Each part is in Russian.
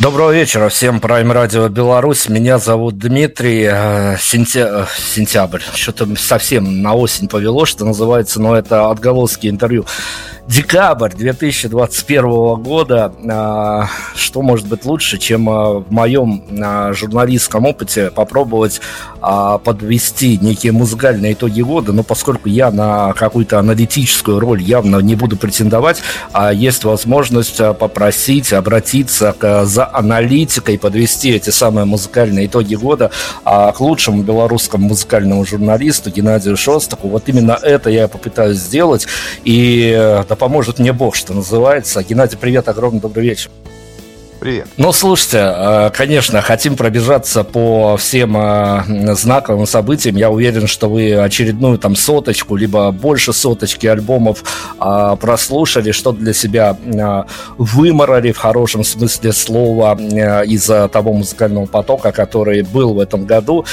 Доброго вечера всем, Prime Radio Беларусь. Меня зовут Дмитрий. Э, сентя... Э, сентябрь. Что-то совсем на осень повело, что называется, но это отголоски интервью Декабрь 2021 года. А, что может быть лучше, чем а, в моем а, журналистском опыте попробовать подвести некие музыкальные итоги года, но поскольку я на какую-то аналитическую роль явно не буду претендовать, есть возможность попросить, обратиться за аналитикой, подвести эти самые музыкальные итоги года к лучшему белорусскому музыкальному журналисту Геннадию Шостаку. Вот именно это я попытаюсь сделать. И э, да поможет мне Бог, что называется. Геннадий, привет, огромный добрый вечер. Привет. Ну, слушайте, э, конечно, хотим пробежаться по всем э, знаковым событиям. Я уверен, что вы очередную там соточку, либо больше соточки альбомов э, прослушали, что для себя выморали в хорошем смысле слова из-за того музыкального потока, который был в этом году.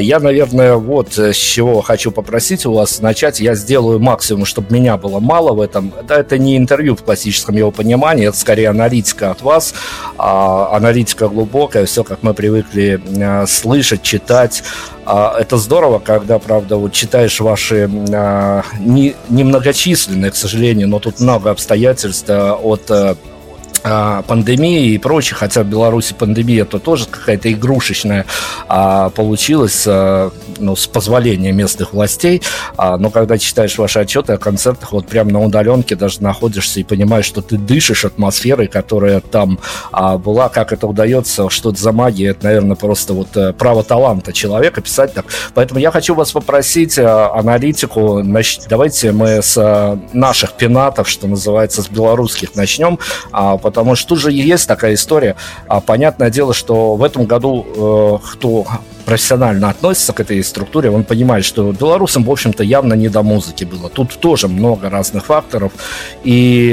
Я, наверное, вот с чего хочу попросить у вас начать. Я сделаю максимум, чтобы меня было мало в этом. Да, это не интервью в классическом его понимании, это скорее аналитика от вас аналитика глубокая, все как мы привыкли а, слышать, читать. А, это здорово, когда, правда, вот читаешь ваши а, не, немногочисленные, к сожалению, но тут много обстоятельств а, от а, а, пандемии и прочее, хотя в Беларуси пандемия то тоже какая-то игрушечная а, получилась, а, ну, с позволения местных властей, а, но когда читаешь ваши отчеты о концертах, вот прямо на удаленке даже находишься и понимаешь, что ты дышишь атмосферой, которая там а, была, как это удается, что это за магия, это, наверное, просто вот э, право таланта человека писать так. Поэтому я хочу вас попросить а, аналитику, значит, давайте мы с а, наших пенатов, что называется, с белорусских начнем, а, потому что тут же есть такая история. А, понятное дело, что в этом году э, кто профессионально относится к этой структуре, он понимает, что белорусам, в общем-то, явно не до музыки было. Тут тоже много разных факторов, и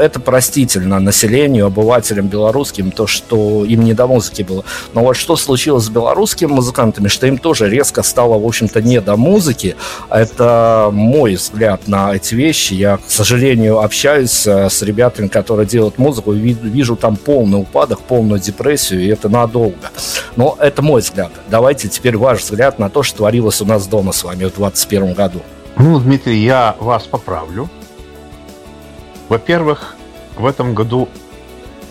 это простительно населению, обывателям белорусским, то, что им не до музыки было. Но вот что случилось с белорусскими музыкантами, что им тоже резко стало, в общем-то, не до музыки. Это мой взгляд на эти вещи. Я, к сожалению, общаюсь э, с ребятами, которые делают музыку, и вижу там полный упадок, полную депрессию, и это надолго. Но это мой взгляд. Давайте давайте теперь ваш взгляд на то, что творилось у нас дома с вами в 2021 году. Ну, Дмитрий, я вас поправлю. Во-первых, в этом году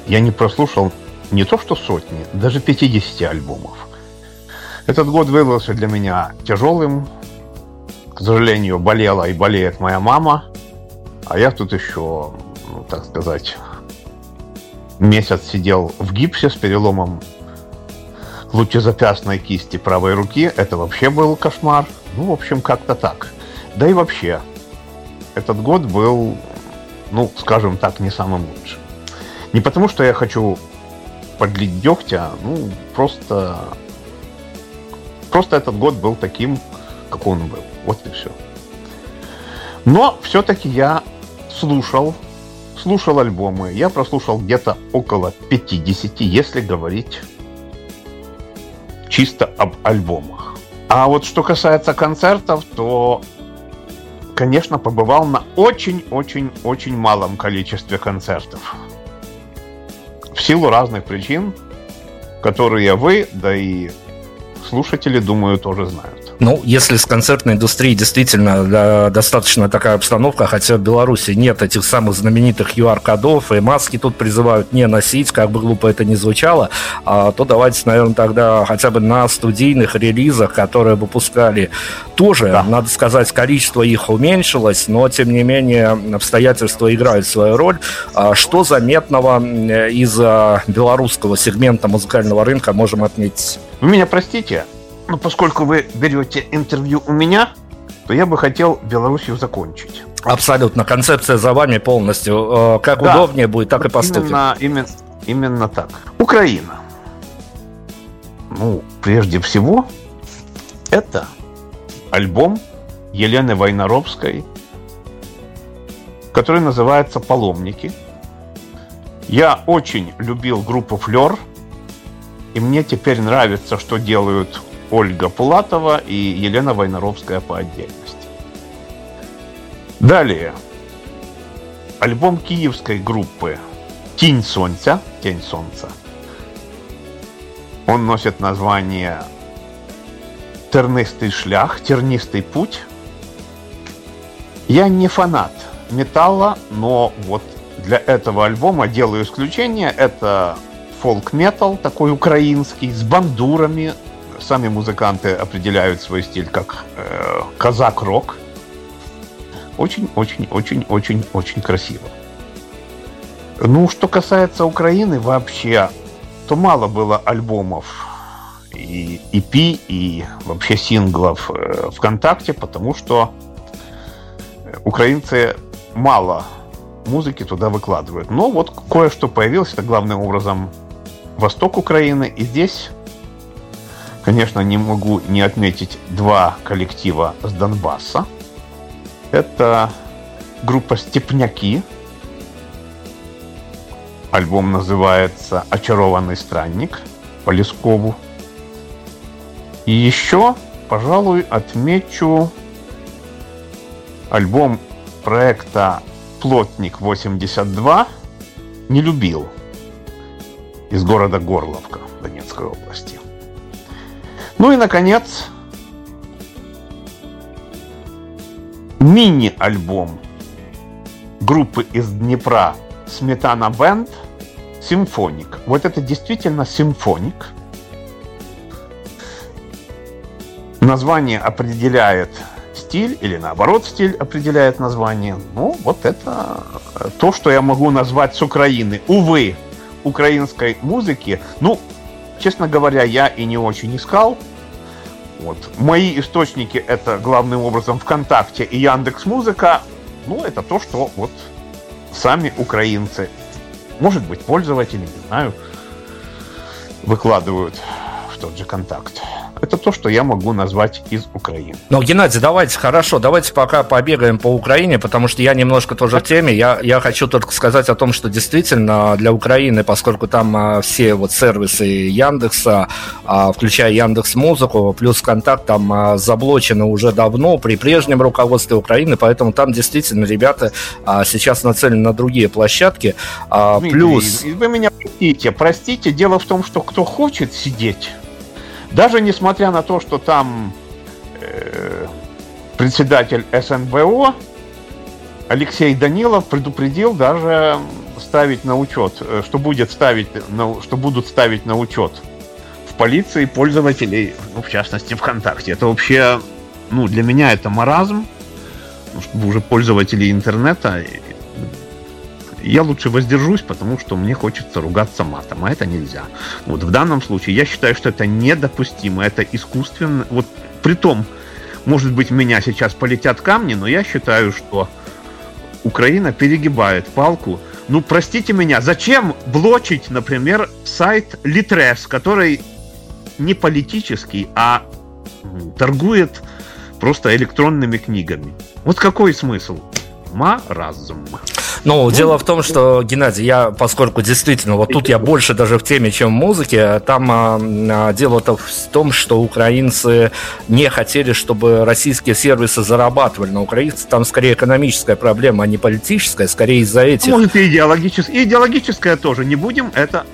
я не прослушал не то что сотни, даже 50 альбомов. Этот год выдался для меня тяжелым. К сожалению, болела и болеет моя мама. А я тут еще, ну, так сказать, месяц сидел в гипсе с переломом лучезапястной кисти правой руки. Это вообще был кошмар. Ну, в общем, как-то так. Да и вообще, этот год был, ну, скажем так, не самым лучшим. Не потому, что я хочу подлить дегтя, ну, просто... Просто этот год был таким, как он был. Вот и все. Но все-таки я слушал, слушал альбомы. Я прослушал где-то около 50, если говорить чисто об альбомах. А вот что касается концертов, то, конечно, побывал на очень-очень-очень малом количестве концертов. В силу разных причин, которые вы, да и слушатели, думаю, тоже знают. Ну, если с концертной индустрией действительно да, достаточно такая обстановка, хотя в Беларуси нет этих самых знаменитых QR-кодов, и маски тут призывают не носить, как бы глупо это ни звучало, а, то давайте, наверное, тогда хотя бы на студийных релизах, которые выпускали, тоже, да. надо сказать, количество их уменьшилось, но, тем не менее, обстоятельства играют свою роль. А, что заметного из белорусского сегмента музыкального рынка можем отметить? Вы меня простите, но поскольку вы берете интервью у меня, то я бы хотел Белоруссию закончить. Абсолютно. Концепция за вами полностью. Э, как да. удобнее будет, так и поступим. Именно, именно, именно так. Украина. ну, прежде всего, это альбом Елены Войнаровской, который называется «Паломники». Я очень любил группу «Флер», и мне теперь нравится, что делают Ольга Пулатова и Елена Войнаровская по отдельности. Далее. Альбом киевской группы «Тень солнца», «Тень солнца». Он носит название тернистый шлях, тернистый путь. Я не фанат металла, но вот для этого альбома делаю исключение. Это фолк-метал, такой украинский, с бандурами. Сами музыканты определяют свой стиль как э, казак-рок. Очень-очень-очень-очень-очень красиво. Ну, что касается Украины вообще, то мало было альбомов и EP, и вообще синглов э, ВКонтакте, потому что украинцы мало музыки туда выкладывают. Но вот кое-что появилось, это главным образом восток Украины, и здесь, конечно, не могу не отметить два коллектива с Донбасса. Это группа «Степняки», Альбом называется «Очарованный странник» по Лескову. И еще, пожалуй, отмечу альбом проекта «Плотник 82» «Не любил» из города Горловка Донецкой области. Ну и, наконец, мини-альбом группы из Днепра Сметана Бенд Симфоник. Вот это действительно симфоник – название определяет стиль или наоборот стиль определяет название. Ну, вот это то, что я могу назвать с Украины. Увы, украинской музыки, ну, честно говоря, я и не очень искал. Вот. Мои источники это главным образом ВКонтакте и Яндекс Музыка. Ну, это то, что вот сами украинцы, может быть, пользователи, не знаю, выкладывают тот же контакт. Это то, что я могу назвать из Украины. Ну, Геннадий, давайте, хорошо, давайте пока побегаем по Украине, потому что я немножко тоже в теме. Я, я хочу только сказать о том, что действительно для Украины, поскольку там а, все вот сервисы Яндекса, а, включая Яндекс Музыку, плюс Контакт, там а, заблочены уже давно при прежнем руководстве Украины, поэтому там действительно ребята сейчас нацелены на другие площадки. Дмитрий, плюс... Вы меня простите, простите, дело в том, что кто хочет сидеть даже несмотря на то, что там э, председатель СНБО Алексей Данилов предупредил даже ставить на учет, э, что будет ставить, на, что будут ставить на учет в полиции пользователей, ну, в частности, ВКонтакте. Это вообще, ну, для меня это маразм, чтобы уже пользователи интернета я лучше воздержусь, потому что мне хочется ругаться матом, а это нельзя. Вот в данном случае я считаю, что это недопустимо, это искусственно. Вот при том, может быть, меня сейчас полетят камни, но я считаю, что Украина перегибает палку. Ну, простите меня, зачем блочить, например, сайт Litres, который не политический, а торгует просто электронными книгами? Вот какой смысл? Маразм. Ну, дело в том, что, Геннадий, я, поскольку действительно, вот тут я больше даже в теме, чем в музыке, там а, а дело-то в том, что украинцы не хотели, чтобы российские сервисы зарабатывали. Но украинцы там скорее экономическая проблема, а не политическая, скорее из-за этих. Может, и идеологическая. идеологическая тоже. Не будем это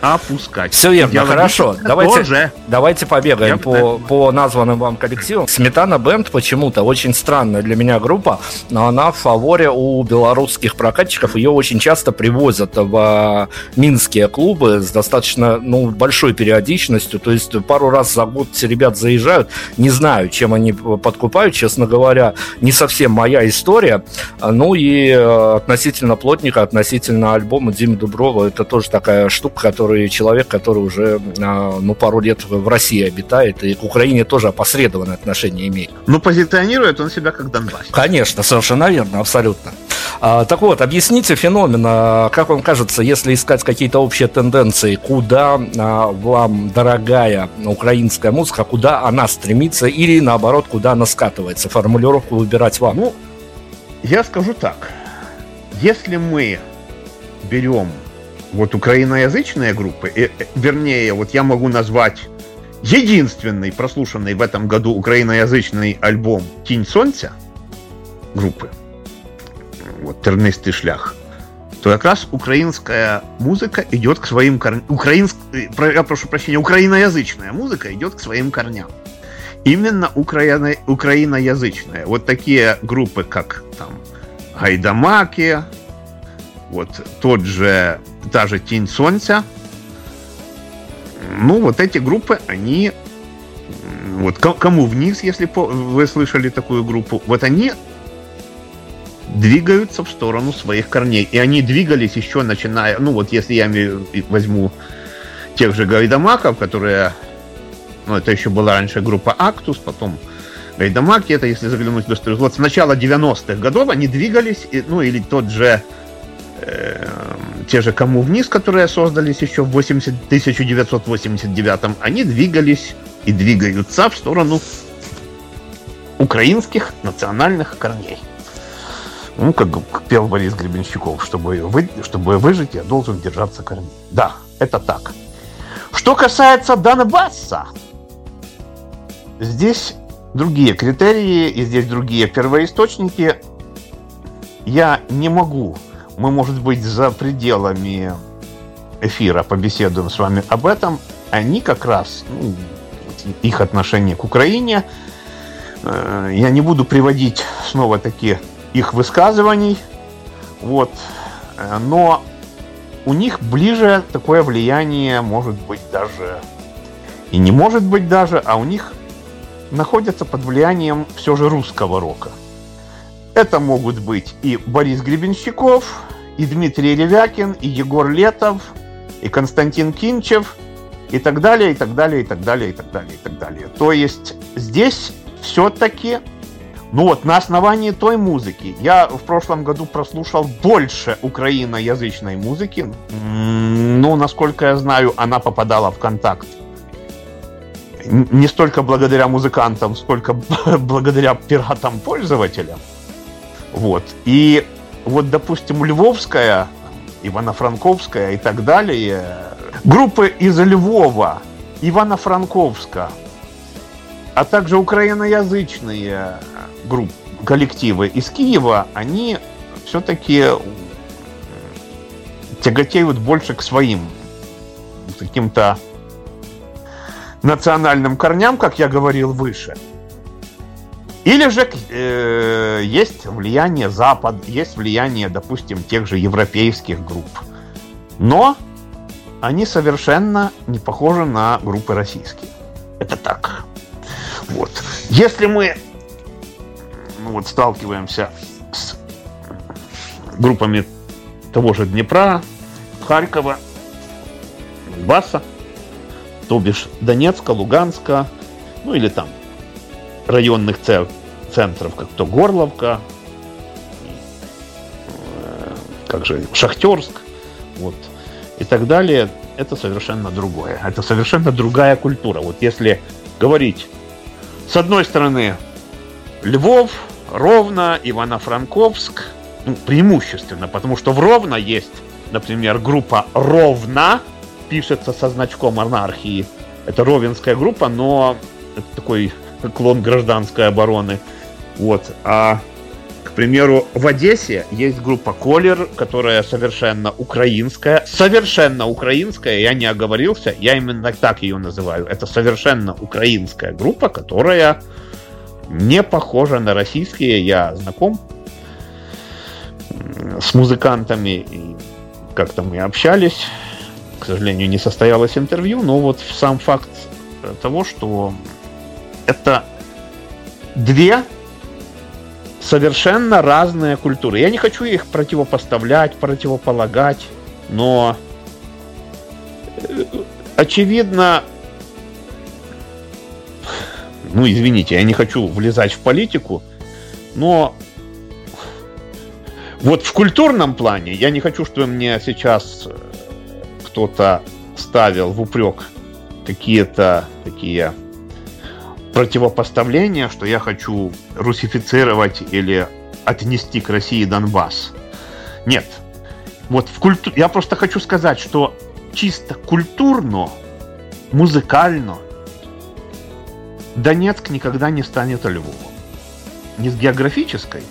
опускать. Все верно, хорошо. Давайте, тоже. давайте побегаем по, по названным вам коллективам. Сметана Бенд почему-то очень странная для меня группа, но она в фаворе у белорусских прокатчиков. Ее очень часто привозят в а, минские клубы с достаточно ну, большой периодичностью. То есть пару раз за год ребят заезжают. Не знаю, чем они подкупают, честно говоря. Не совсем моя история. Ну и э, относительно плотника, относительно альбома Димы Дуброва, это тоже такая штука, который человек, который уже а, ну, пару лет в России обитает, и к Украине тоже опосредованное отношение имеет. Но позиционирует он себя как Донбасс. Конечно, совершенно верно, абсолютно. А, так вот, объясните феномен. А, как вам кажется, если искать какие-то общие тенденции, куда а, вам дорогая украинская музыка, куда она стремится или наоборот, куда она скатывается? Формулировку выбирать вам. Ну, я скажу так. Если мы берем вот украиноязычные группы, э, э, вернее, вот я могу назвать единственный прослушанный в этом году украиноязычный альбом «Тень солнца» группы, вот «Тернистый шлях», то как раз украинская музыка идет к своим корням. Украинск... Э, я прошу прощения, украиноязычная музыка идет к своим корням. Именно украино... украиноязычная. Вот такие группы, как там Гайдамаки, вот тот же, та же Тень Солнца. Ну, вот эти группы, они вот кому вниз, если вы слышали такую группу, вот они двигаются в сторону своих корней. И они двигались еще начиная, ну вот если я возьму тех же Гайдамаков, которые, ну это еще была раньше группа Актус, потом Гайдамаки, это если заглянуть в историю, вот с начала 90-х годов они двигались, ну или тот же те же Кому вниз, которые создались еще в 80, 1989 они двигались и двигаются в сторону украинских национальных корней. Ну, как пел Борис Гребенщиков, чтобы, вы, чтобы выжить, я должен держаться корней. Да, это так. Что касается Донбасса, здесь другие критерии и здесь другие первоисточники. Я не могу, мы, может быть, за пределами эфира побеседуем с вами об этом. Они как раз, ну, их отношение к Украине, э, я не буду приводить снова такие их высказываний. Вот. Но у них ближе такое влияние может быть даже и не может быть даже, а у них находятся под влиянием все же русского рока. Это могут быть и Борис Гребенщиков, и Дмитрий Ревякин, и Егор Летов, и Константин Кинчев, и так далее, и так далее, и так далее, и так далее, и так далее. То есть здесь все-таки ну вот, на основании той музыки. Я в прошлом году прослушал больше украиноязычной музыки. Ну, насколько я знаю, она попадала в контакт. Не столько благодаря музыкантам, сколько благодаря пиратам-пользователям. Вот. И вот, допустим, Львовская, Ивано-Франковская и так далее, группы из Львова, Ивано-Франковска, а также украиноязычные групп, коллективы из Киева, они все-таки тяготеют больше к своим каким-то национальным корням, как я говорил выше. Или же э, есть влияние Запад, есть влияние, допустим, тех же европейских групп. Но они совершенно не похожи на группы российские. Это так. Вот. Если мы ну, вот сталкиваемся с группами того же Днепра, Харькова, Донбасса, то бишь Донецка, Луганска, ну или там районных центров, как то Горловка, э, как же Шахтерск, вот, и так далее, это совершенно другое. Это совершенно другая культура. Вот если говорить, с одной стороны, Львов, Ровно, Ивано-Франковск, ну, преимущественно, потому что в Ровно есть, например, группа Ровно, пишется со значком анархии. Это ровенская группа, но это такой клон гражданской обороны. Вот. А, к примеру, в Одессе есть группа Колер, которая совершенно украинская. Совершенно украинская, я не оговорился, я именно так ее называю. Это совершенно украинская группа, которая не похожа на российские. Я знаком с музыкантами, и как-то мы общались. К сожалению, не состоялось интервью, но вот сам факт того, что это две совершенно разные культуры. Я не хочу их противопоставлять, противополагать, но э, очевидно, ну, извините, я не хочу влезать в политику, но Вот в культурном плане я не хочу, чтобы мне сейчас э, кто-то ставил в упрек какие-то такие противопоставления, что я хочу русифицировать или отнести к России Донбасс. Нет. Вот в культу... Я просто хочу сказать, что чисто культурно, музыкально Донецк никогда не станет Львовом. Не с географической,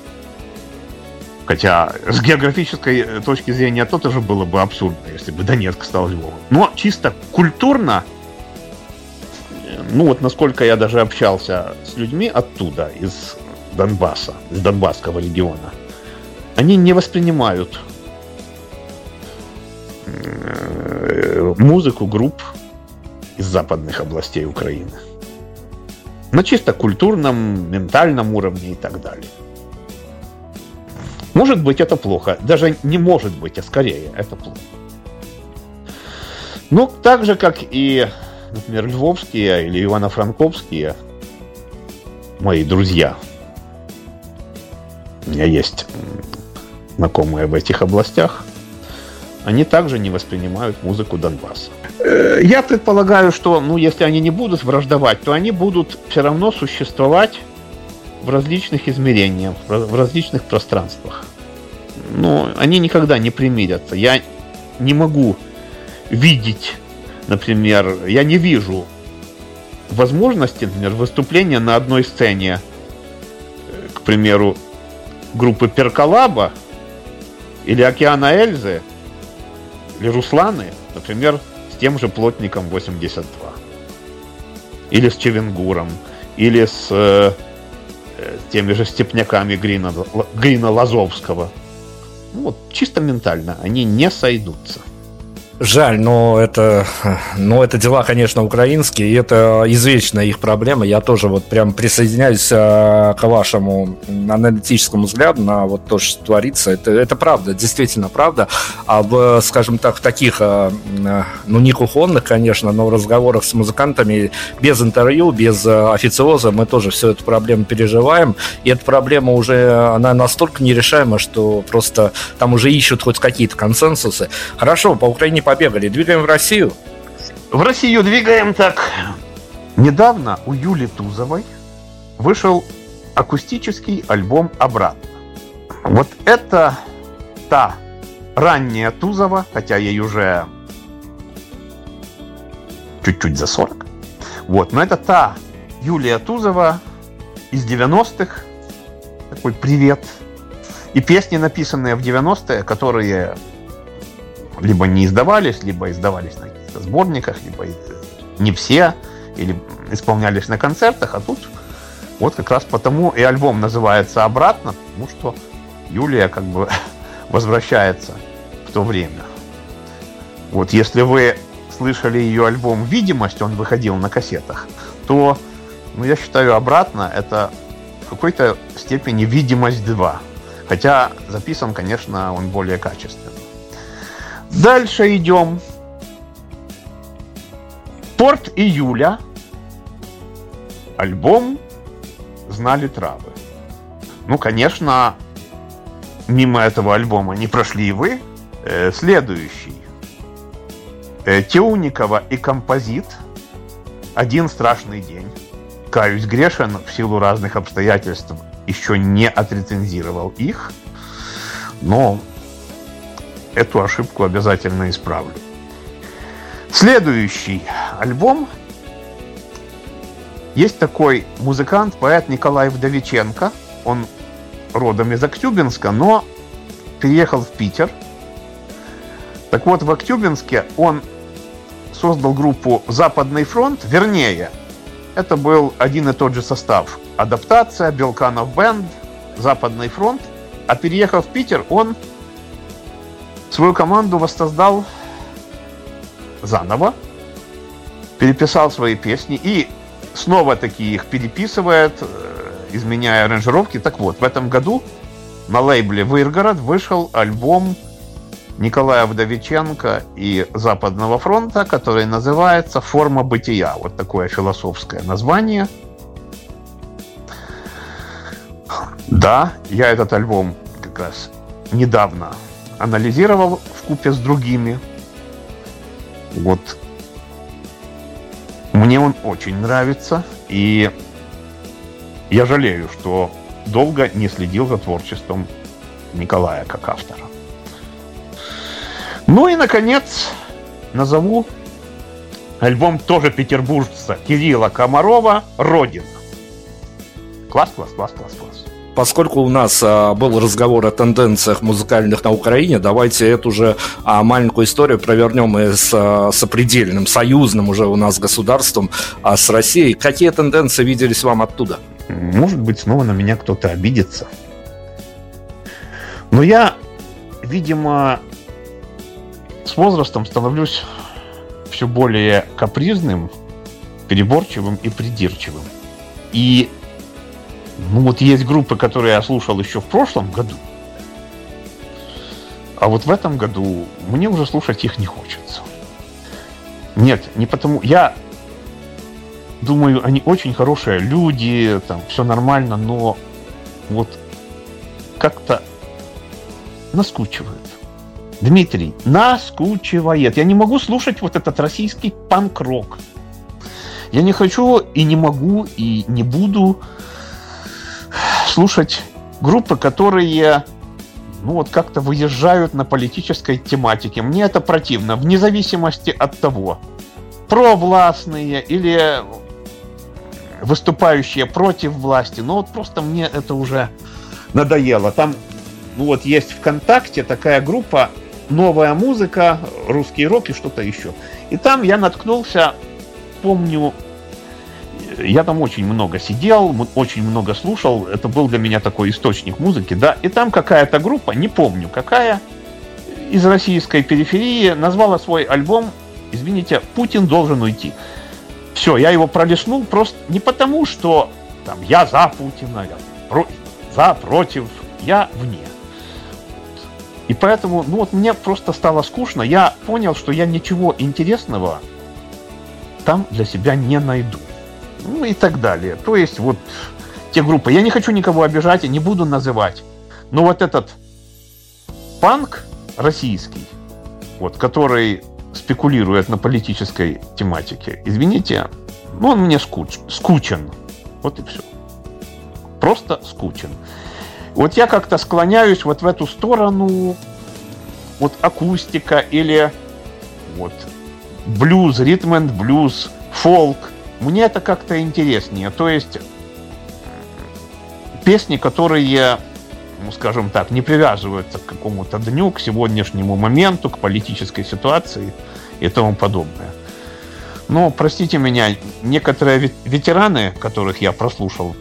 Хотя с географической э, точки зрения то тоже было бы абсурдно, если бы Донецк стал Львовом. Но чисто культурно, ну вот насколько я даже общался с людьми оттуда, из Донбасса, из Донбасского региона, они не воспринимают э, музыку групп из западных областей Украины. На чисто культурном, ментальном уровне и так далее. Может быть, это плохо. Даже не может быть, а скорее, это плохо. Ну, так же, как и, например, львовские или ивано-франковские мои друзья. У меня есть знакомые в этих областях. Они также не воспринимают музыку Донбасса. Э, я предполагаю, что, ну, если они не будут враждовать, то они будут все равно существовать в различных измерениях, в различных пространствах. Но они никогда не примирятся. Я не могу видеть, например, я не вижу возможности, например, выступления на одной сцене, э, к примеру, группы Перкалаба или Океана Эльзы или Русланы, например, с тем же Плотником 82. Или с Чевенгуром, или с э, Э, теми же степняками Грина, Грина Лазовского. Ну, вот, чисто ментально они не сойдутся. Жаль, но это, но это дела, конечно, украинские, и это извечная их проблема. Я тоже вот прям присоединяюсь э, к вашему аналитическому взгляду на вот то, что творится. Это, это правда, действительно правда. А в, скажем так, в таких, э, ну, не кухонных, конечно, но в разговорах с музыкантами без интервью, без официоза мы тоже всю эту проблему переживаем. И эта проблема уже, она настолько нерешаема, что просто там уже ищут хоть какие-то консенсусы. Хорошо, по Украине побегали. Двигаем в Россию. В Россию двигаем так. Недавно у Юли Тузовой вышел акустический альбом «Обратно». Вот это та ранняя Тузова, хотя ей уже чуть-чуть за 40. Вот, но это та Юлия Тузова из 90-х. Такой привет. И песни, написанные в 90-е, которые либо не издавались, либо издавались на каких-то сборниках, либо не все, или исполнялись на концертах, а тут вот как раз потому и альбом называется «Обратно», потому что Юлия как бы возвращается в то время. Вот если вы слышали ее альбом «Видимость», он выходил на кассетах, то, ну, я считаю, «Обратно» — это в какой-то степени «Видимость 2». Хотя записан, конечно, он более качественно. Дальше идем. Порт июля. Альбом «Знали травы». Ну, конечно, мимо этого альбома не прошли и вы. Э, следующий. Э, Теуникова и композит «Один страшный день». Каюсь грешен в силу разных обстоятельств еще не отрецензировал их, но эту ошибку обязательно исправлю. Следующий альбом. Есть такой музыкант, поэт Николай Вдовиченко. Он родом из Актюбинска, но переехал в Питер. Так вот, в Актюбинске он создал группу «Западный фронт», вернее, это был один и тот же состав. Адаптация, Белканов Бенд, Западный фронт. А переехав в Питер, он свою команду воссоздал заново, переписал свои песни и снова таки их переписывает, э, изменяя аранжировки. Так вот, в этом году на лейбле Выргород вышел альбом Николая Вдовиченко и Западного фронта, который называется «Форма бытия». Вот такое философское название. Да, я этот альбом как раз недавно анализировал в купе с другими. Вот мне он очень нравится, и я жалею, что долго не следил за творчеством Николая как автора. Ну и, наконец, назову альбом тоже петербуржца Кирилла Комарова «Родина». Класс, класс, класс, класс, класс. Поскольку у нас а, был разговор о тенденциях музыкальных на Украине, давайте эту же а, маленькую историю провернем и с а, сопредельным, союзным уже у нас государством, а с Россией. Какие тенденции виделись вам оттуда? Может быть, снова на меня кто-то обидится. Но я, видимо, с возрастом становлюсь все более капризным, переборчивым и придирчивым. И ну вот есть группы, которые я слушал еще в прошлом году, а вот в этом году мне уже слушать их не хочется. Нет, не потому... Я думаю, они очень хорошие люди, там все нормально, но вот как-то наскучивают. Дмитрий, наскучивает. Я не могу слушать вот этот российский панк-рок. Я не хочу и не могу и не буду слушать группы, которые ну вот как-то выезжают на политической тематике. Мне это противно, вне зависимости от того, провластные или выступающие против власти. Но вот просто мне это уже надоело. Там ну вот есть ВКонтакте такая группа «Новая музыка», «Русский рок» и что-то еще. И там я наткнулся, помню, я там очень много сидел, очень много слушал. Это был для меня такой источник музыки, да. И там какая-то группа, не помню какая, из российской периферии назвала свой альбом, извините, «Путин должен уйти». Все, я его пролистнул просто не потому, что там я за Путина, я про, за, против, я вне. И поэтому, ну вот мне просто стало скучно. Я понял, что я ничего интересного там для себя не найду ну и так далее. То есть вот те группы. Я не хочу никого обижать, я не буду называть. Но вот этот панк российский, вот, который спекулирует на политической тематике, извините, ну он мне скуч, скучен. Вот и все. Просто скучен. Вот я как-то склоняюсь вот в эту сторону, вот акустика или вот блюз, ритм энд блюз, фолк – мне это как-то интереснее. То есть песни, которые, ну, скажем так, не привязываются к какому-то дню, к сегодняшнему моменту, к политической ситуации и тому подобное. Но, простите меня, некоторые ветераны, которых я прослушал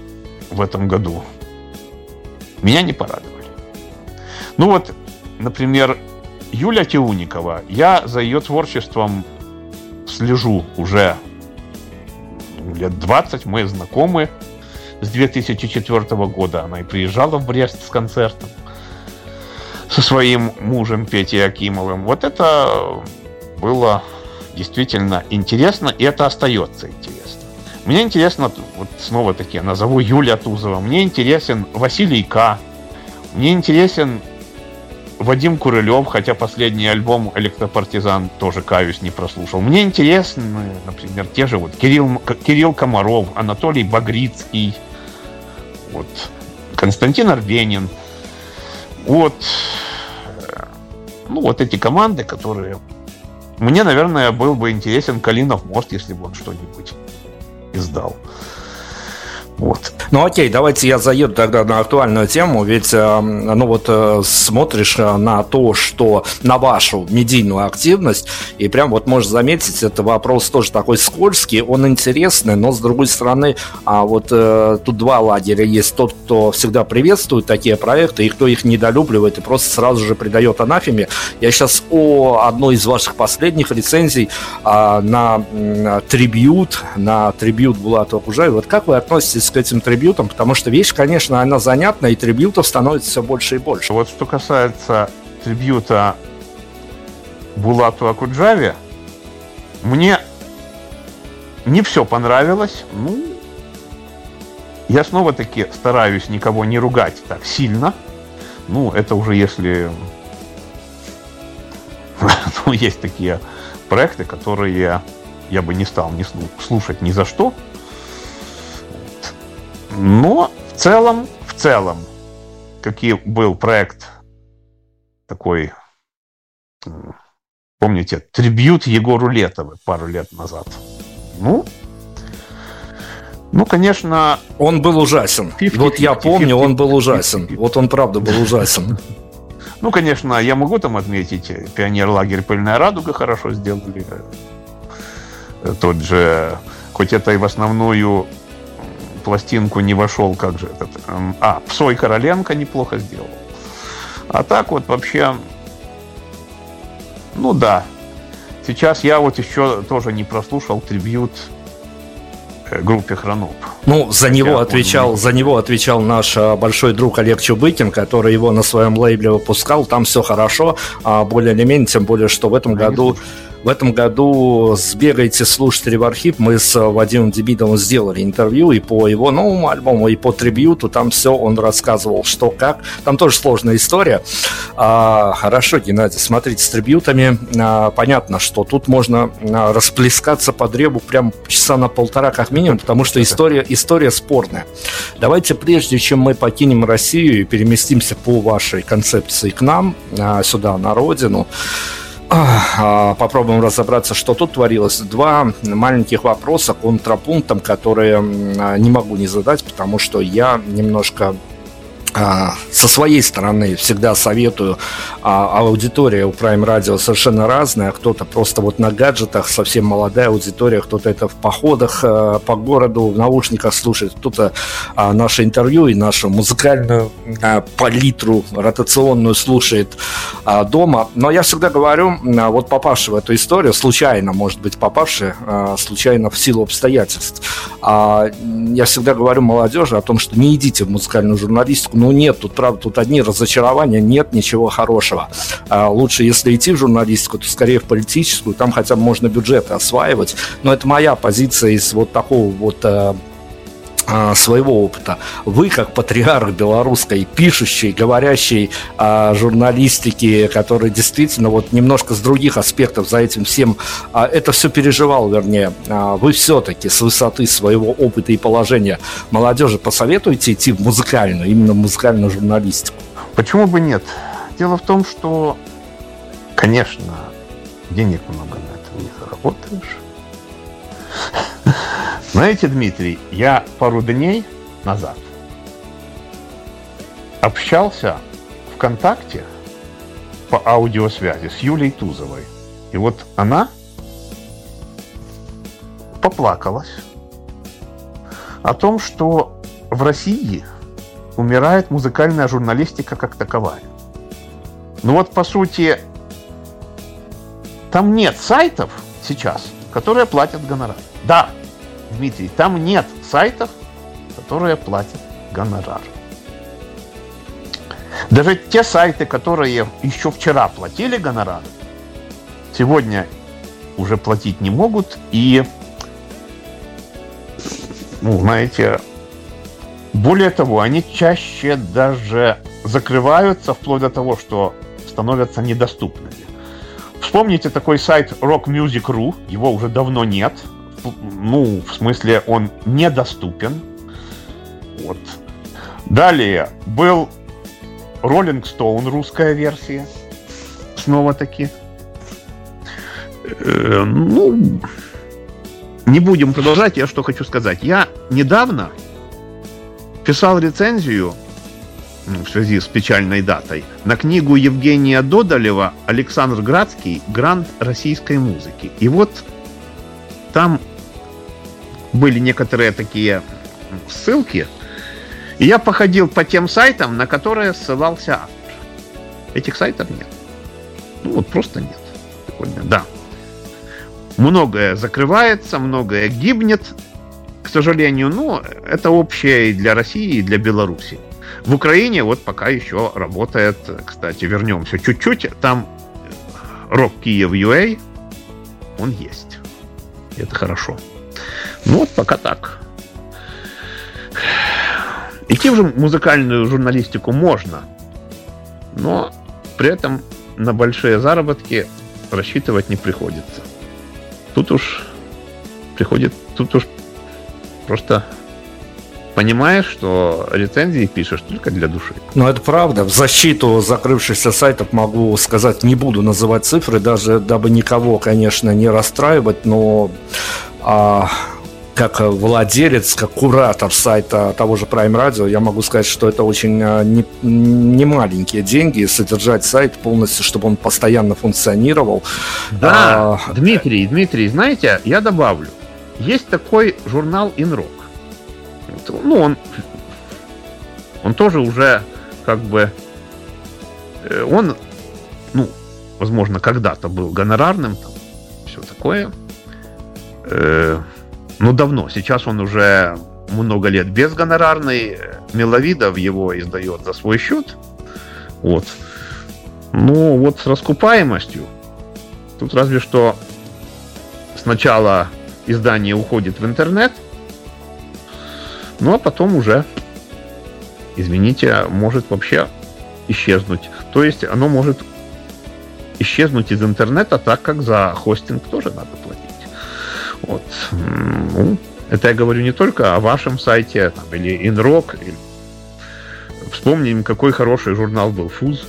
в этом году, меня не порадовали. Ну вот, например, Юля Теуникова. Я за ее творчеством слежу уже лет 20, мы знакомы с 2004 года. Она и приезжала в Брест с концертом со своим мужем Петей Акимовым. Вот это было действительно интересно, и это остается интересно. Мне интересно, вот снова-таки назову Юлия Тузова, мне интересен Василий К. Мне интересен Вадим Курылев, хотя последний альбом «Электропартизан» тоже, каюсь, не прослушал. Мне интересны, например, те же вот Кирилл, Кирилл Комаров, Анатолий Багрицкий, вот, Константин Арбенин. Вот, ну, вот эти команды, которые... Мне, наверное, был бы интересен Калинов мост, если бы он что-нибудь издал. Вот. Ну окей, давайте я заеду тогда на актуальную тему, ведь, э, ну вот, э, смотришь э, на то, что на вашу медийную активность, и прям вот можешь заметить, это вопрос тоже такой скользкий, он интересный, но с другой стороны, а вот тут два лагеря есть, тот, кто всегда приветствует такие проекты, и кто их недолюбливает и просто сразу же придает анафеме. Я сейчас о одной из ваших последних рецензий а, на, трибют, на трибют Булата Кужаева. Вот как вы относитесь относитесь к этим трибютам, потому что вещь, конечно, она занятная, и трибютов становится все больше и больше. Вот что касается трибюта Булату Акуджаве, мне не все понравилось. Ну, я снова-таки стараюсь никого не ругать так сильно. Ну, это уже если... ну, есть такие проекты, которые я бы не стал не слушать ни за что. Но в целом, в целом, какие был проект такой, помните, трибют Егору Летову пару лет назад. Ну, ну, конечно... Он был ужасен. 50, вот я помню, 50, он был ужасен. 50. Вот он правда был ужасен. Ну, конечно, я могу там отметить, пионер-лагерь «Пыльная радуга» хорошо сделали. Тот же, хоть это и в основную пластинку не вошел, как же этот... Эм, а, Псой Короленко неплохо сделал. А так вот вообще... Ну да. Сейчас я вот еще тоже не прослушал трибют Э, группе Хроноп. Ну, за него отвечал, он... за него отвечал наш а, большой друг Олег Чубыкин, который его на своем лейбле выпускал. Там все хорошо, а более или менее, тем более, что в этом Я году в этом году сбегайте, слушатели в архив. Мы с Вадимом Дебидовым сделали интервью и по его новому альбому, и по трибюту. Там все он рассказывал, что как. Там тоже сложная история. А, хорошо, Геннадий, смотрите, с трибютами а, понятно, что тут можно а, расплескаться по древу прям часа на полтора как минимум, потому что история, история спорная. Давайте, прежде чем мы покинем Россию и переместимся по вашей концепции к нам, а, сюда, на родину, попробуем разобраться, что тут творилось. Два маленьких вопроса контрапунктом, которые не могу не задать, потому что я немножко а, со своей стороны всегда советую, а, аудитория у Prime Radio совершенно разная, кто-то просто вот на гаджетах, совсем молодая аудитория, кто-то это в походах а, по городу, в наушниках слушает, кто-то а, наше интервью и нашу музыкальную а, палитру ротационную слушает а, дома, но я всегда говорю, а, вот попавший в эту историю, случайно, может быть, попавший, а, случайно в силу обстоятельств, а, я всегда говорю молодежи о том, что не идите в музыкальную журналистику, ну нет, тут правда, тут одни разочарования, нет ничего хорошего. А лучше, если идти в журналистику, то скорее в политическую, там хотя бы можно бюджеты осваивать. Но это моя позиция из вот такого вот э, своего опыта. Вы, как патриарх белорусской, пишущей, говорящей о журналистике, который действительно вот немножко с других аспектов за этим всем а, это все переживал, вернее, а, вы все-таки с высоты своего опыта и положения молодежи посоветуете идти в музыкальную, именно в музыкальную журналистику? Почему бы нет? Дело в том, что, конечно, денег много на это не заработаешь. Знаете, Дмитрий, я пару дней назад общался ВКонтакте по аудиосвязи с Юлей Тузовой. И вот она поплакалась о том, что в России умирает музыкальная журналистика как таковая. Ну вот, по сути, там нет сайтов сейчас, которые платят гонорар. Да, Дмитрий, там нет сайтов, которые платят гонорар. Даже те сайты, которые еще вчера платили гонорар, сегодня уже платить не могут. И, ну, знаете, более того, они чаще даже закрываются вплоть до того, что становятся недоступными. Вспомните такой сайт Rock Music.ru, его уже давно нет – ну, в смысле, он недоступен. Вот. Далее был Rolling Stone, русская версия. Снова-таки. Э, ну, не будем продолжать, я что хочу сказать. Я недавно писал рецензию в связи с печальной датой на книгу Евгения Додолева «Александр Градский. Грант российской музыки». И вот там были некоторые такие ссылки, и я походил по тем сайтам, на которые ссылался автор. Этих сайтов нет. Ну вот просто нет. Прикольно, да. Многое закрывается, многое гибнет, к сожалению, но это общее и для России, и для Беларуси. В Украине вот пока еще работает, кстати, вернемся чуть-чуть, там Рок Киев UA, он есть. Это хорошо. Ну вот пока так. Идти в музыкальную журналистику можно. но при этом на большие заработки рассчитывать не приходится. Тут уж приходит, тут уж просто понимаешь, что рецензии пишешь только для души. Ну, это правда. В защиту закрывшихся сайтов могу сказать, не буду называть цифры, даже дабы никого, конечно, не расстраивать, но как владелец, как куратор сайта того же Prime Radio, я могу сказать, что это очень а, не, не маленькие деньги содержать сайт полностью, чтобы он постоянно функционировал. Да, а, Дмитрий, Дмитрий, знаете, я добавлю. Есть такой журнал Инрок ну, он, он тоже уже как бы, э, он, ну, возможно, когда-то был гонорарным, там, все такое. Э, ну, давно. Сейчас он уже много лет безгонорарный. Миловидов его издает за свой счет. Вот. Ну, вот с раскупаемостью. Тут разве что сначала издание уходит в интернет, ну а потом уже, извините, может вообще исчезнуть. То есть оно может исчезнуть из интернета, так как за хостинг тоже надо платить. Вот. Ну, это я говорю не только о вашем сайте, там, или Инрок. Или... Вспомним, какой хороший журнал был Фуз.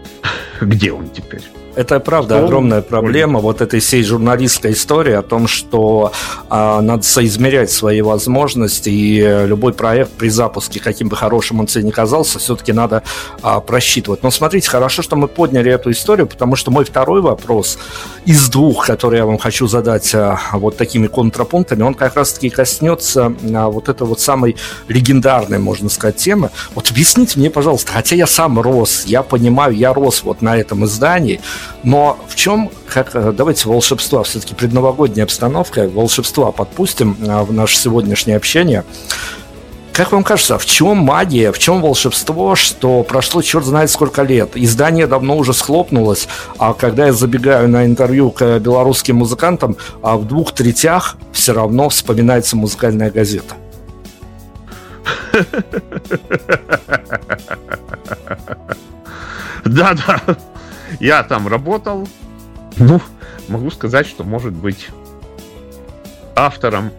Где он теперь? Это правда что огромная проблема вот этой всей журналистской истории о том, что а, надо соизмерять свои возможности, и любой проект при запуске, каким бы хорошим он себе ни казался, все-таки надо а, просчитывать. Но смотрите, хорошо, что мы подняли эту историю, потому что мой второй вопрос из двух, которые я вам хочу задать а, вот такими контрапунктами, он как раз-таки коснется а, вот этой вот самой легендарной, можно сказать, темы. Вот объясните мне, пожалуйста, хотя я сам рос, я понимаю, я рос вот на этом издании, но в чем, как, э, давайте волшебство, все-таки предновогодняя обстановка, волшебства подпустим э, в наше сегодняшнее общение. Как вам кажется, в чем магия, в чем волшебство, что прошло черт знает сколько лет? Издание давно уже схлопнулось, а когда я забегаю на интервью к белорусским музыкантам, а в двух третях все равно вспоминается музыкальная газета. Да, да. Я там работал. Ну, могу сказать, что может быть автором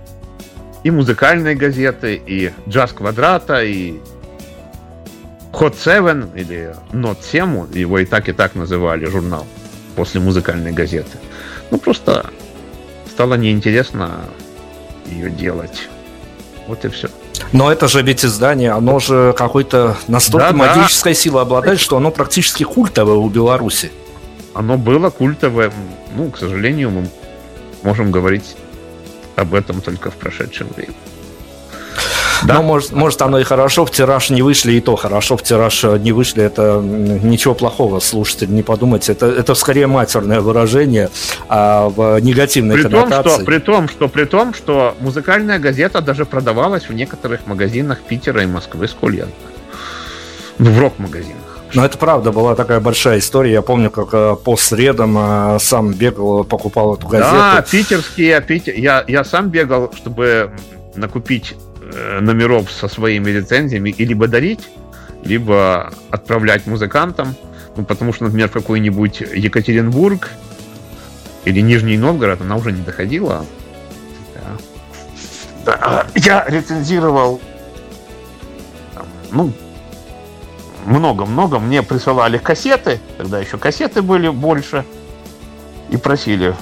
и музыкальной газеты, и джаз квадрата, и Hot 7 или Not 7, его и так и так называли журнал после музыкальной газеты. Ну, просто стало неинтересно ее делать. Вот и все. Но это же ведь издание, оно же какой-то настолько да, магической да. силой обладает, что оно практически культовое у Беларуси. Оно было культовое. Ну, к сожалению, мы можем говорить об этом только в прошедшем времени. Да. Но может, может оно и хорошо в тираж не вышли, и то хорошо в тираж не вышли. Это ничего плохого, слушатель, не подумайте. Это, это скорее матерное выражение а в негативной при коннотации. Том, что, при, том, что, при том, что музыкальная газета даже продавалась в некоторых магазинах Питера и Москвы, сколько я знаю. В рок-магазинах. Но это правда была такая большая история. Я помню, как э, по средам э, сам бегал, покупал эту газету. Да, питерские, питер... я, я сам бегал, чтобы накупить Э, номеров со своими лицензиями и либо дарить, либо отправлять музыкантам. Ну, потому что, например, в какой-нибудь Екатеринбург или Нижний Новгород она уже не доходила. Да. Да. Я рецензировал ну, много-много. Мне присылали кассеты, тогда еще кассеты были больше, и просили,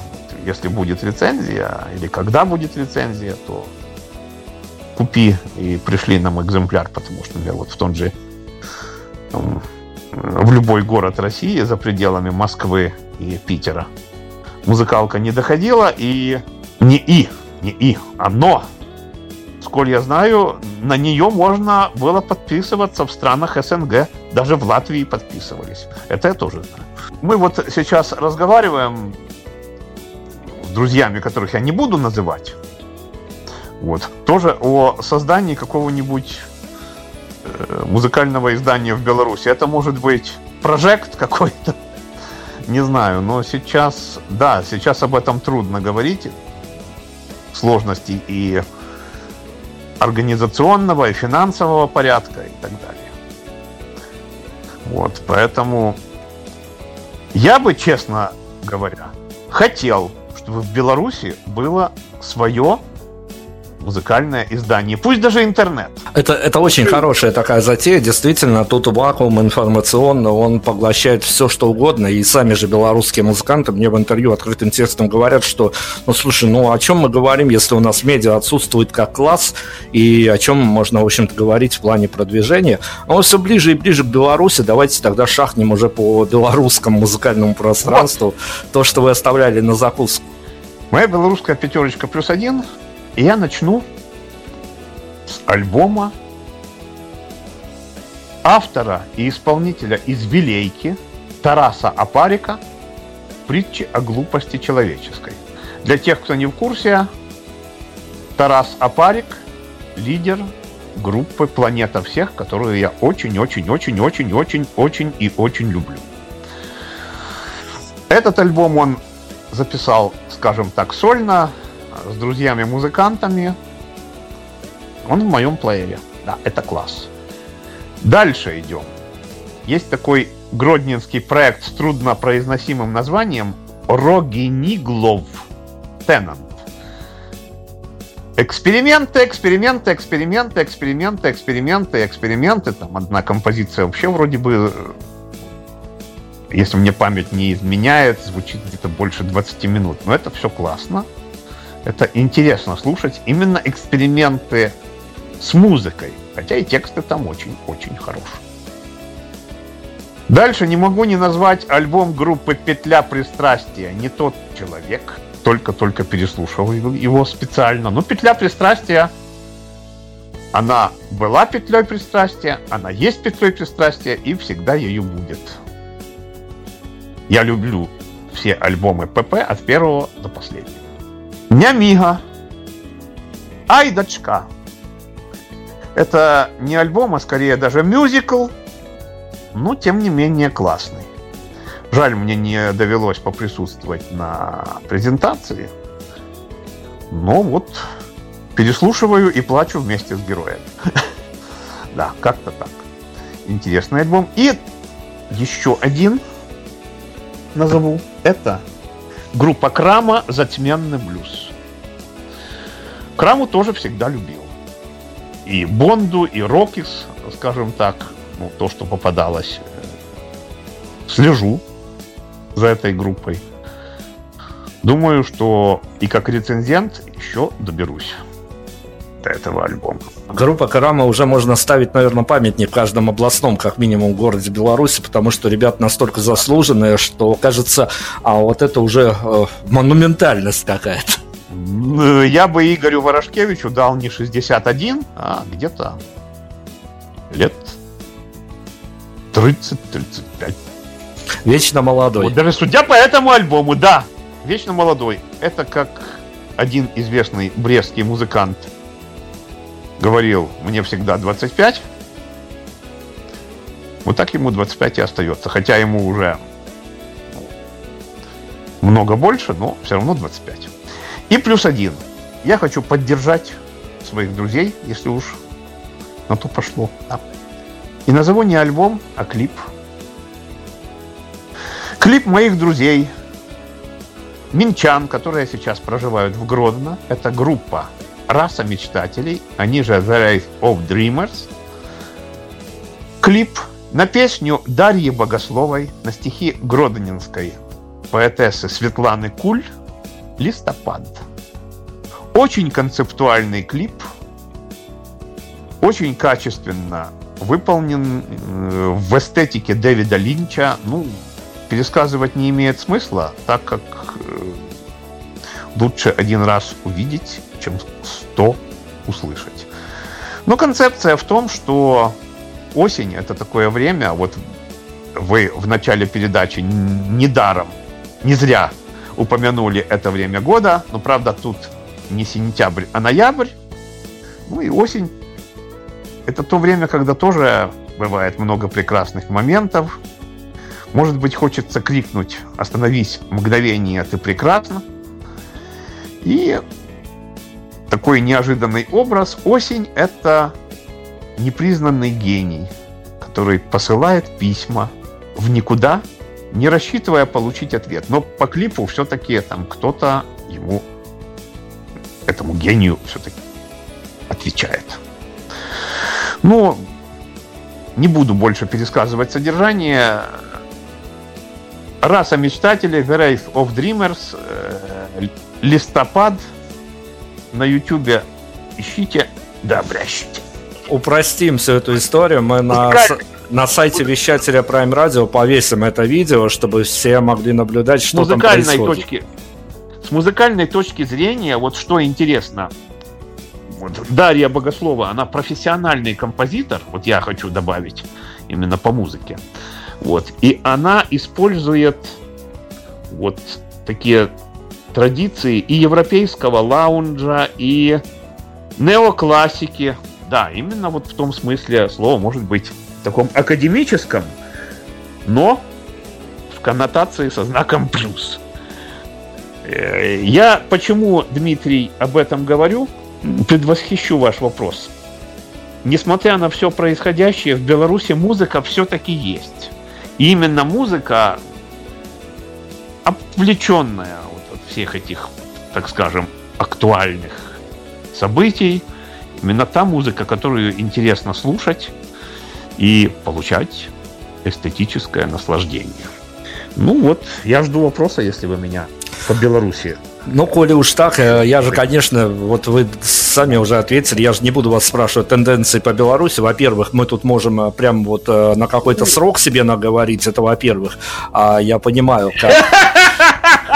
если будет рецензия, или когда будет рецензия, то купи и пришли нам экземпляр, потому что, например, вот в том же там, в любой город России за пределами Москвы и Питера музыкалка не доходила и не и, не и, а но. Сколь я знаю, на нее можно было подписываться в странах СНГ. Даже в Латвии подписывались. Это я тоже знаю. Мы вот сейчас разговариваем с друзьями, которых я не буду называть, вот. Тоже о создании какого-нибудь э, музыкального издания в Беларуси. Это может быть проект какой-то. Не знаю, но сейчас, да, сейчас об этом трудно говорить. Сложности и организационного, и финансового порядка и так далее. Вот, поэтому я бы, честно говоря, хотел, чтобы в Беларуси было свое музыкальное издание, пусть даже интернет. Это, это очень хорошая такая затея, действительно, тут вакуум информационно, он поглощает все, что угодно, и сами же белорусские музыканты мне в интервью открытым текстом говорят, что, ну, слушай, ну, о чем мы говорим, если у нас медиа отсутствует как класс, и о чем можно, в общем-то, говорить в плане продвижения. А он все ближе и ближе к Беларуси, давайте тогда шахнем уже по белорусскому музыкальному пространству вот. то, что вы оставляли на закуску. Моя белорусская пятерочка плюс один – и я начну с альбома автора и исполнителя из Вилейки Тараса Апарика «Притчи о глупости человеческой». Для тех, кто не в курсе, Тарас Апарик – лидер группы «Планета всех», которую я очень-очень-очень-очень-очень-очень и очень люблю. Этот альбом он записал, скажем так, сольно, с друзьями-музыкантами. Он в моем плеере. Да, это класс. Дальше идем. Есть такой гродненский проект с труднопроизносимым названием Рогениглов Тенант. Эксперименты, эксперименты, эксперименты, эксперименты, эксперименты, эксперименты. Там одна композиция вообще вроде бы, если мне память не изменяет, звучит где-то больше 20 минут. Но это все классно. Это интересно слушать именно эксперименты с музыкой, хотя и тексты там очень-очень хорошие. Дальше не могу не назвать альбом группы «Петля пристрастия». Не тот человек, только-только переслушал его специально. Но «Петля пристрастия» она была петлей пристрастия, она есть петлей пристрастия и всегда ею будет. Я люблю все альбомы ПП от первого до последнего. Нямига. Ай, дочка. Это не альбом, а скорее даже мюзикл, но тем не менее классный. Жаль, мне не довелось поприсутствовать на презентации. Но вот переслушиваю и плачу вместе с героем. Да, как-то так. Интересный альбом. И еще один назову. Это Группа Крама «Затменный блюз». Краму тоже всегда любил. И Бонду, и Рокис, скажем так, ну, то, что попадалось. Слежу за этой группой. Думаю, что и как рецензент еще доберусь до этого альбома. Группа Карама уже можно ставить, наверное, памятник в каждом областном, как минимум, городе Беларуси, потому что ребят настолько заслуженные, что кажется, а вот это уже э, монументальность какая-то. Я бы Игорю Ворошкевичу дал не 61, а где-то лет 30-35. Вечно молодой. Вот даже судя по этому альбому, да, вечно молодой. Это как один известный брестский музыкант говорил, мне всегда 25, вот так ему 25 и остается. Хотя ему уже много больше, но все равно 25. И плюс один. Я хочу поддержать своих друзей, если уж на то пошло. Да. И назову не альбом, а клип. Клип моих друзей, минчан, которые сейчас проживают в Гродно. Это группа раса мечтателей, они же The Race of Dreamers. Клип на песню Дарьи Богословой на стихи гродненской поэтессы Светланы Куль «Листопад». Очень концептуальный клип, очень качественно выполнен э, в эстетике Дэвида Линча. Ну, пересказывать не имеет смысла, так как э, лучше один раз увидеть, чем сто услышать. Но концепция в том, что осень это такое время, вот вы в начале передачи недаром, не зря упомянули это время года, но правда тут не сентябрь, а ноябрь. Ну и осень это то время, когда тоже бывает много прекрасных моментов. Может быть, хочется крикнуть «Остановись, мгновение, ты прекрасно!» И такой неожиданный образ. Осень – это непризнанный гений, который посылает письма в никуда, не рассчитывая получить ответ. Но по клипу все-таки там кто-то ему, этому гению все-таки отвечает. Ну, не буду больше пересказывать содержание. Раса мечтателей, The of Dreamers, э, листопад на ютубе ищите, да, обращите. Упростим всю эту историю. Мы на, на сайте вещателя Prime Radio повесим это видео, чтобы все могли наблюдать, что там происходит. Точки, с музыкальной точки зрения, вот что интересно, вот Дарья Богослова, она профессиональный композитор, вот я хочу добавить именно по музыке. Вот. И она использует вот такие традиции и европейского лаунжа, и неоклассики. Да, именно вот в том смысле слова может быть в таком академическом, но в коннотации со знаком плюс. Э, я почему, Дмитрий, об этом говорю? Предвосхищу ваш вопрос. Несмотря на все происходящее, в Беларуси музыка все-таки есть. И именно музыка, отвлеченная всех этих, так скажем, актуальных событий, именно та музыка, которую интересно слушать и получать эстетическое наслаждение. Ну вот, я жду вопроса, если вы меня по Беларуси ну, коли уж так, э, я же, конечно, вот вы сами уже ответили, я же не буду вас спрашивать тенденции по Беларуси. Во-первых, мы тут можем э, прям вот э, на какой-то срок себе наговорить, это во-первых. А я понимаю, как,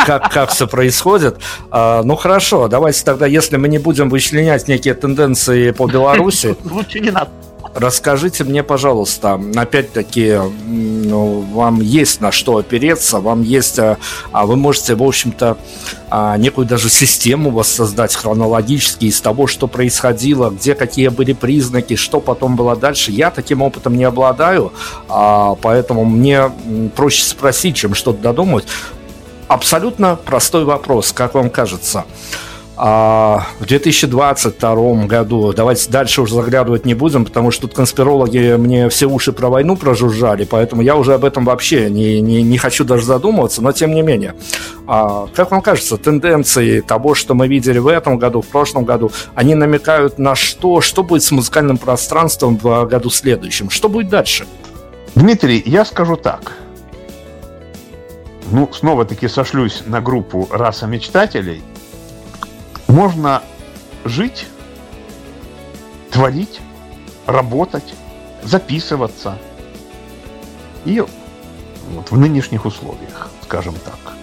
как, как все происходит. А, ну, хорошо, давайте тогда, если мы не будем вычленять некие тенденции по Беларуси... Лучше не надо. Расскажите мне, пожалуйста, опять-таки, ну, вам есть на что опереться, вам есть, а, а вы можете, в общем-то, а, некую даже систему воссоздать хронологически из того, что происходило, где какие были признаки, что потом было дальше. Я таким опытом не обладаю, а, поэтому мне проще спросить, чем что-то додумать. Абсолютно простой вопрос, как вам кажется. А в 2022 году, давайте дальше уже заглядывать не будем, потому что тут конспирологи мне все уши про войну прожужжали, поэтому я уже об этом вообще не, не, не хочу даже задумываться, но тем не менее. А, как вам кажется, тенденции того, что мы видели в этом году, в прошлом году, они намекают на что? Что будет с музыкальным пространством в году следующем? Что будет дальше? Дмитрий, я скажу так. Ну, снова-таки сошлюсь на группу «Раса мечтателей», можно жить, творить, работать, записываться. И вот в нынешних условиях, скажем так.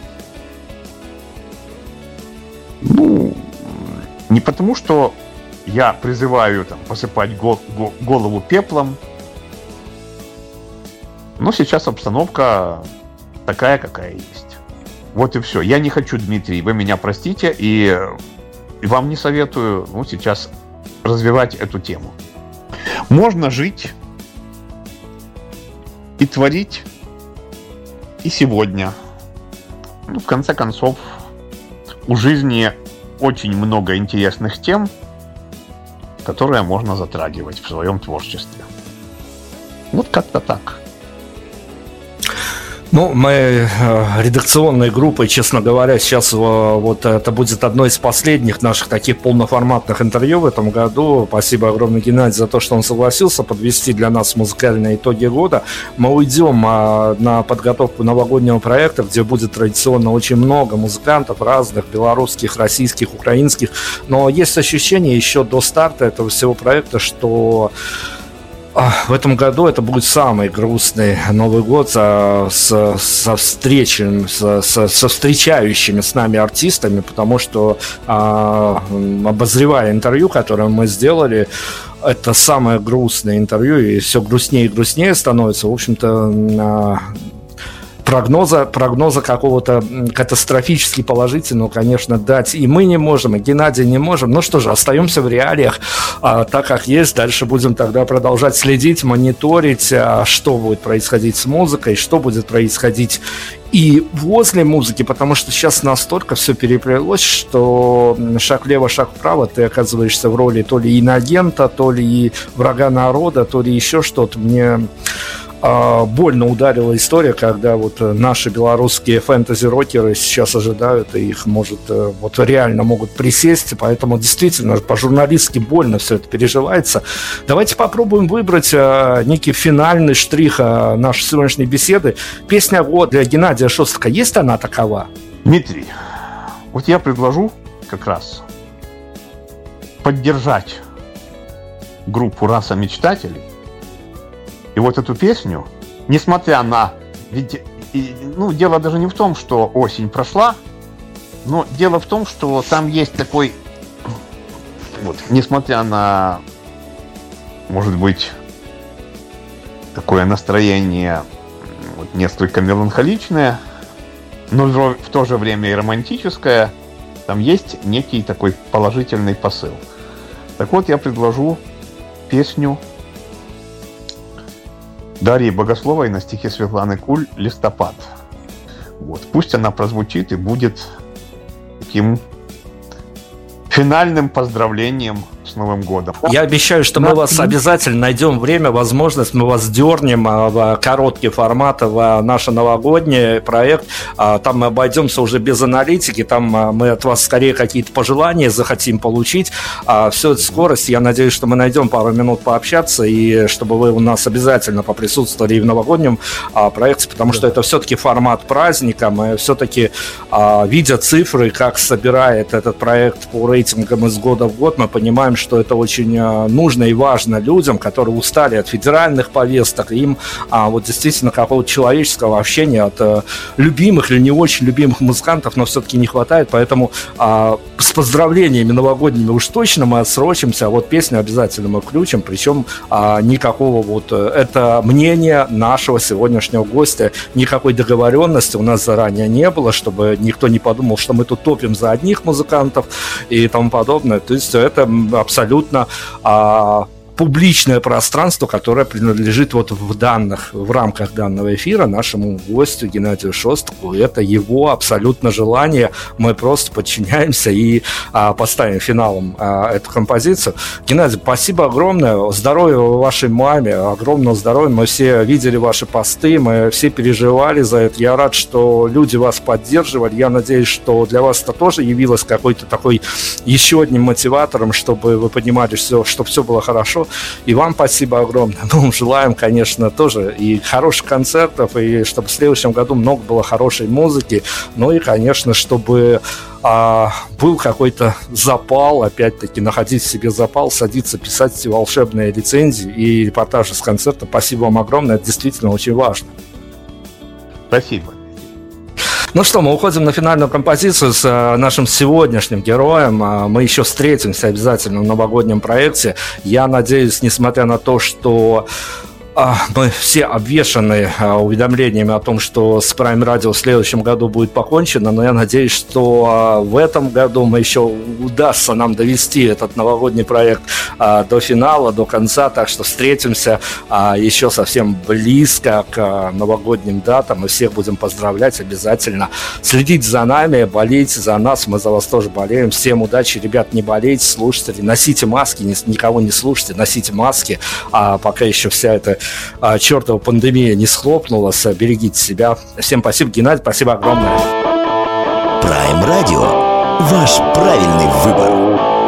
Ну, не потому, что я призываю там, посыпать го- го- голову пеплом, но сейчас обстановка такая, какая есть. Вот и все. Я не хочу, Дмитрий, вы меня простите, и вам не советую ну, сейчас развивать эту тему. Можно жить и творить и сегодня. Ну, в конце концов, у жизни очень много интересных тем, которые можно затрагивать в своем творчестве. Вот как-то так. Ну, мы э, редакционной группой, честно говоря, сейчас э, вот это будет одно из последних наших таких полноформатных интервью в этом году. Спасибо огромное Геннадий за то, что он согласился подвести для нас музыкальные итоги года. Мы уйдем э, на подготовку новогоднего проекта, где будет традиционно очень много музыкантов разных, белорусских, российских, украинских. Но есть ощущение еще до старта этого всего проекта, что в этом году это будет самый грустный Новый год со, со, со встречами, со, со, со встречающими с нами артистами, потому что а, обозревая интервью, которое мы сделали, это самое грустное интервью, и все грустнее и грустнее становится. В общем-то, прогноза, прогноза какого-то катастрофически положительного, конечно, дать и мы не можем, и Геннадий не можем. Ну что же, остаемся в реалиях а, так, как есть. Дальше будем тогда продолжать следить, мониторить, а, что будет происходить с музыкой, что будет происходить и возле музыки, потому что сейчас настолько все переплелось, что шаг влево, шаг вправо, ты оказываешься в роли то ли инагента, то ли врага народа, то ли еще что-то. Мне больно ударила история, когда вот э, наши белорусские фэнтези-рокеры сейчас ожидают, и их может э, вот реально могут присесть, поэтому действительно по-журналистски больно все это переживается. Давайте попробуем выбрать э, некий финальный штрих нашей сегодняшней беседы. Песня вот для Геннадия Шостака, есть она такова? Дмитрий, вот я предложу как раз поддержать группу «Раса мечтателей» И вот эту песню, несмотря на... Ведь, и, ну, дело даже не в том, что осень прошла, но дело в том, что там есть такой... Вот, несмотря на, может быть, такое настроение вот, несколько меланхоличное, но в то же время и романтическое, там есть некий такой положительный посыл. Так вот, я предложу песню Дарьи Богословой на стихе Светланы Куль «Листопад». Вот. Пусть она прозвучит и будет таким финальным поздравлением с Новым годом. Я обещаю, что мы вас обязательно найдем время, возможность, мы вас дернем а, в короткий формат в наш новогодний проект. А, там мы обойдемся уже без аналитики, там а, мы от вас скорее какие-то пожелания захотим получить. Все это скорость, я надеюсь, что мы найдем пару минут пообщаться, и чтобы вы у нас обязательно поприсутствовали и в новогоднем проекте, потому что это все-таки формат праздника, мы все-таки, видя цифры, как собирает этот проект по рейтингам из года в год, мы понимаем, что это очень э, нужно и важно людям, которые устали от федеральных повесток, им а, вот действительно какого-то человеческого общения от а, любимых или не очень любимых музыкантов, но все-таки не хватает, поэтому а, с поздравлениями новогодними уж точно мы отсрочимся, а вот песню обязательно мы включим, причем а, никакого вот, э, это мнение нашего сегодняшнего гостя, никакой договоренности у нас заранее не было, чтобы никто не подумал, что мы тут топим за одних музыкантов и тому подобное, то есть это абсолютно а, публичное пространство, которое принадлежит вот в данных, в рамках данного эфира нашему гостю Геннадию Шостаку. Это его абсолютно желание. Мы просто подчиняемся и а, поставим финалом а, эту композицию. Геннадий, спасибо огромное. Здоровья вашей маме, огромного здоровья. Мы все видели ваши посты, мы все переживали за это. Я рад, что люди вас поддерживали. Я надеюсь, что для вас это тоже явилось какой-то такой еще одним мотиватором, чтобы вы понимали, все, чтобы все было хорошо. И вам спасибо огромное. Ну, желаем, конечно, тоже и хороших концертов, и чтобы в следующем году много было хорошей музыки. Ну и, конечно, чтобы а, был какой-то запал, опять-таки, находить в себе запал, садиться, писать эти волшебные рецензии и репортажи с концерта. Спасибо вам огромное, это действительно очень важно. Спасибо. Ну что, мы уходим на финальную композицию с э, нашим сегодняшним героем. А, мы еще встретимся обязательно в новогоднем проекте. Я надеюсь, несмотря на то, что мы все обвешаны а, уведомлениями о том, что с Prime Radio в следующем году будет покончено, но я надеюсь, что а, в этом году мы еще удастся нам довести этот новогодний проект до финала, до конца, так что встретимся еще совсем близко к новогодним датам, и всех будем поздравлять обязательно. Следить за нами, болеть за нас, мы за вас тоже болеем. Всем удачи, ребят, не болейте, слушайте, носите маски, никого не слушайте, носите маски, а пока еще вся эта а, чертова пандемия не схлопнулась. Берегите себя. Всем спасибо, Геннадий, спасибо огромное. Prime Radio. Ваш правильный выбор.